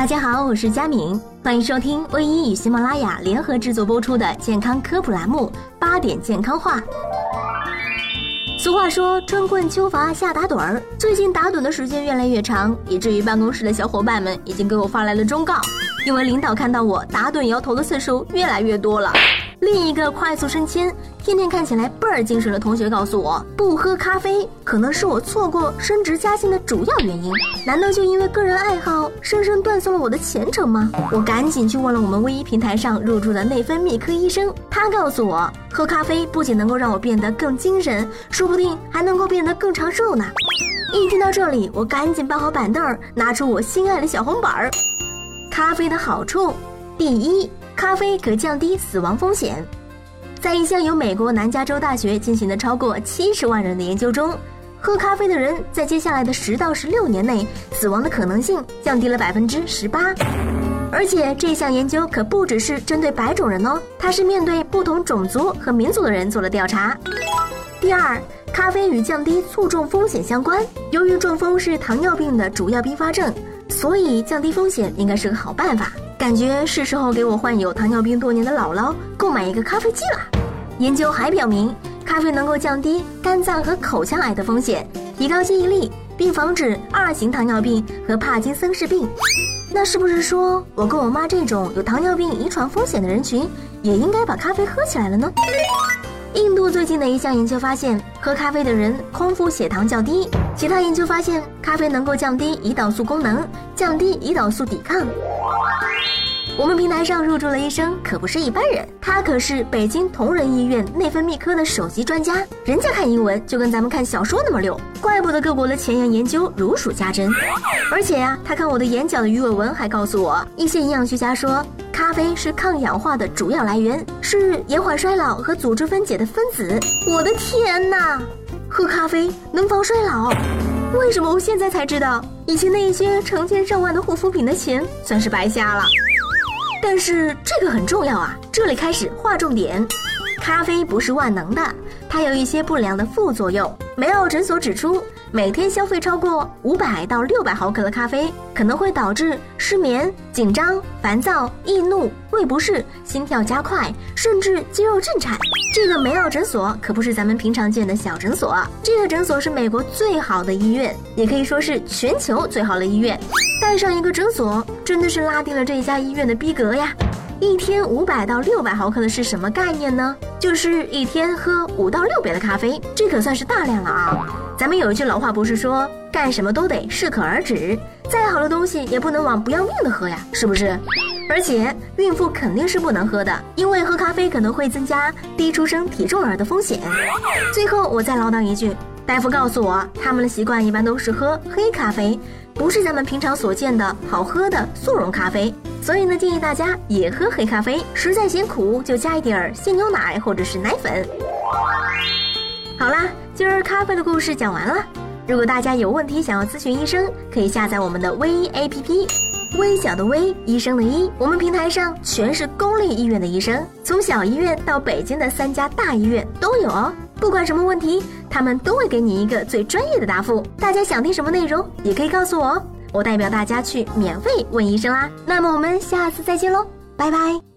大家好，我是佳敏，欢迎收听微医与喜马拉雅联合制作播出的健康科普栏目《八点健康话》。俗话说“春困秋乏夏打盹儿”，最近打盹的时间越来越长，以至于办公室的小伙伴们已经给我发来了忠告，因为领导看到我打盹摇头的次数越来越多了。另一个快速升迁、天天看起来倍儿精神的同学告诉我，不喝咖啡可能是我错过升职加薪的主要原因。难道就因为个人爱好，生生断送了我的前程吗？我赶紧去问了我们微医平台上入驻的内分泌科医生，他告诉我，喝咖啡不仅能够让我变得更精神，说不定还能够变得更长寿呢。一听到这里，我赶紧搬好板凳，拿出我心爱的小红本儿。咖啡的好处，第一。咖啡可降低死亡风险，在一项由美国南加州大学进行的超过七十万人的研究中，喝咖啡的人在接下来的十到十六年内死亡的可能性降低了百分之十八。而且这项研究可不只是针对白种人哦，它是面对不同种族和民族的人做了调查。第二，咖啡与降低卒中风险相关。由于中风是糖尿病的主要并发症，所以降低风险应该是个好办法。感觉是时候给我患有糖尿病多年的姥姥购买一个咖啡机了。研究还表明，咖啡能够降低肝脏和口腔癌的风险，提高记忆力，并防止二型糖尿病和帕金森氏病。那是不是说我跟我妈这种有糖尿病遗传风险的人群，也应该把咖啡喝起来了呢？印度最近的一项研究发现，喝咖啡的人空腹血糖较低。其他研究发现，咖啡能够降低胰岛素功能，降低胰岛素抵抗。我们平台上入驻了医生，可不是一般人，他可是北京同仁医院内分泌科的首席专家，人家看英文就跟咱们看小说那么溜，怪不得各国的前沿研究如数家珍。而且呀，他看我的眼角的鱼尾纹，还告诉我，一些营养学家说，咖啡是抗氧化的主要来源，是延缓衰老和组织分解的分子。我的天哪，喝咖啡能防 衰老？为什么我现在才知道？以前那些成千上万的护肤品的钱算是白瞎了。但是这个很重要啊！这里开始划重点，咖啡不是万能的，它有一些不良的副作用。梅奥诊所指出。每天消费超过五百到六百毫克的咖啡，可能会导致失眠、紧张、烦躁、易怒、胃不适、心跳加快，甚至肌肉震颤。这个梅奥诊所可不是咱们平常见的小诊所，这个诊所是美国最好的医院，也可以说是全球最好的医院。带上一个诊所，真的是拉低了这一家医院的逼格呀！一天五百到六百毫克的是什么概念呢？就是一天喝五到六杯的咖啡，这可算是大量了啊！咱们有一句老话不是说，干什么都得适可而止，再好的东西也不能往不要命的喝呀，是不是？而且孕妇肯定是不能喝的，因为喝咖啡可能会增加低出生体重儿的风险。最后我再唠叨一句，大夫告诉我，他们的习惯一般都是喝黑咖啡，不是咱们平常所见的好喝的速溶咖啡。所以呢，建议大家也喝黑咖啡，实在嫌苦就加一点儿鲜牛奶或者是奶粉。好啦，今儿咖啡的故事讲完了。如果大家有问题想要咨询医生，可以下载我们的微医 APP，微小的微，医生的医。我们平台上全是公立医院的医生，从小医院到北京的三家大医院都有哦。不管什么问题，他们都会给你一个最专业的答复。大家想听什么内容，也可以告诉我哦，我代表大家去免费问医生啦。那么我们下次再见喽，拜拜。